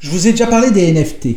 Je vous ai déjà parlé des NFT.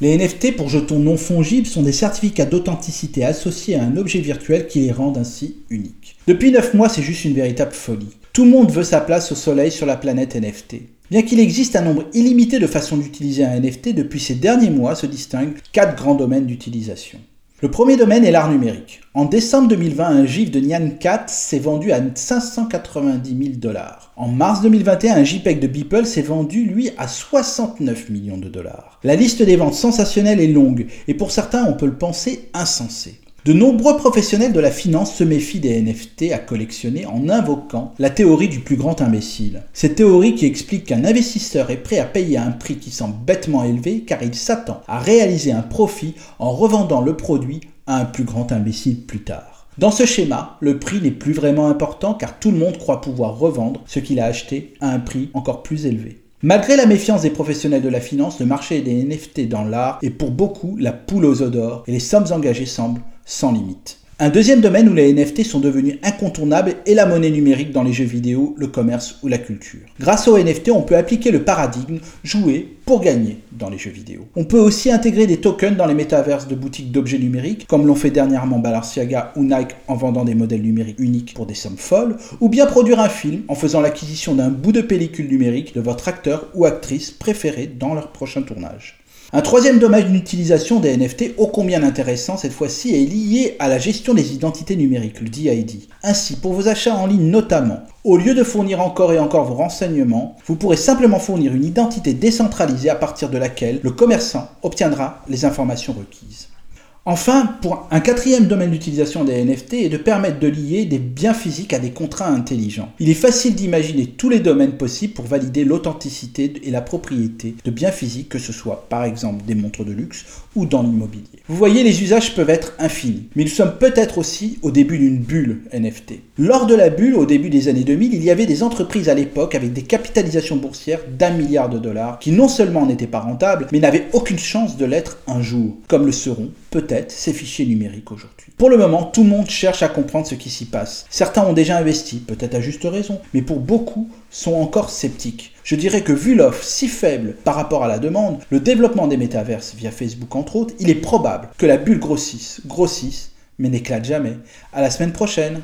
Les NFT pour jetons non fongibles sont des certificats d'authenticité associés à un objet virtuel qui les rendent ainsi uniques. Depuis 9 mois, c'est juste une véritable folie. Tout le monde veut sa place au soleil sur la planète NFT. Bien qu'il existe un nombre illimité de façons d'utiliser un NFT, depuis ces derniers mois se distinguent 4 grands domaines d'utilisation. Le premier domaine est l'art numérique. En décembre 2020, un GIF de Nyan Cat s'est vendu à 590 000 dollars. En mars 2021, un JPEG de Beeple s'est vendu, lui, à 69 millions de dollars. La liste des ventes sensationnelles est longue, et pour certains, on peut le penser insensé. De nombreux professionnels de la finance se méfient des NFT à collectionner en invoquant la théorie du plus grand imbécile. Cette théorie qui explique qu'un investisseur est prêt à payer un prix qui semble bêtement élevé car il s'attend à réaliser un profit en revendant le produit à un plus grand imbécile plus tard. Dans ce schéma, le prix n'est plus vraiment important car tout le monde croit pouvoir revendre ce qu'il a acheté à un prix encore plus élevé. Malgré la méfiance des professionnels de la finance, le marché des NFT dans l'art est pour beaucoup la poule aux d'or et les sommes engagées semblent sans limite. Un deuxième domaine où les NFT sont devenus incontournables est la monnaie numérique dans les jeux vidéo, le commerce ou la culture. Grâce aux NFT, on peut appliquer le paradigme jouer pour gagner dans les jeux vidéo. On peut aussi intégrer des tokens dans les métaverses de boutiques d'objets numériques, comme l'ont fait dernièrement Balenciaga ou Nike en vendant des modèles numériques uniques pour des sommes folles, ou bien produire un film en faisant l'acquisition d'un bout de pellicule numérique de votre acteur ou actrice préféré dans leur prochain tournage. Un troisième domaine d'utilisation des NFT, ô combien intéressant cette fois-ci, est lié à la gestion des identités numériques, le DID. Ainsi, pour vos achats en ligne notamment, au lieu de fournir encore et encore vos renseignements, vous pourrez simplement fournir une identité décentralisée à partir de laquelle le commerçant obtiendra les informations requises. Enfin, pour un quatrième domaine d'utilisation des NFT est de permettre de lier des biens physiques à des contrats intelligents. Il est facile d'imaginer tous les domaines possibles pour valider l'authenticité et la propriété de biens physiques, que ce soit par exemple des montres de luxe ou dans l'immobilier. Vous voyez, les usages peuvent être infinis, mais nous sommes peut-être aussi au début d'une bulle NFT. Lors de la bulle, au début des années 2000, il y avait des entreprises à l'époque avec des capitalisations boursières d'un milliard de dollars qui non seulement n'étaient pas rentables, mais n'avaient aucune chance de l'être un jour, comme le seront peut-être ces fichiers numériques aujourd'hui. Pour le moment, tout le monde cherche à comprendre ce qui s'y passe. Certains ont déjà investi, peut-être à juste raison, mais pour beaucoup sont encore sceptiques. Je dirais que vu l'offre si faible par rapport à la demande, le développement des métaverses via Facebook entre autres, il est probable que la bulle grossisse, grossisse, mais n'éclate jamais. À la semaine prochaine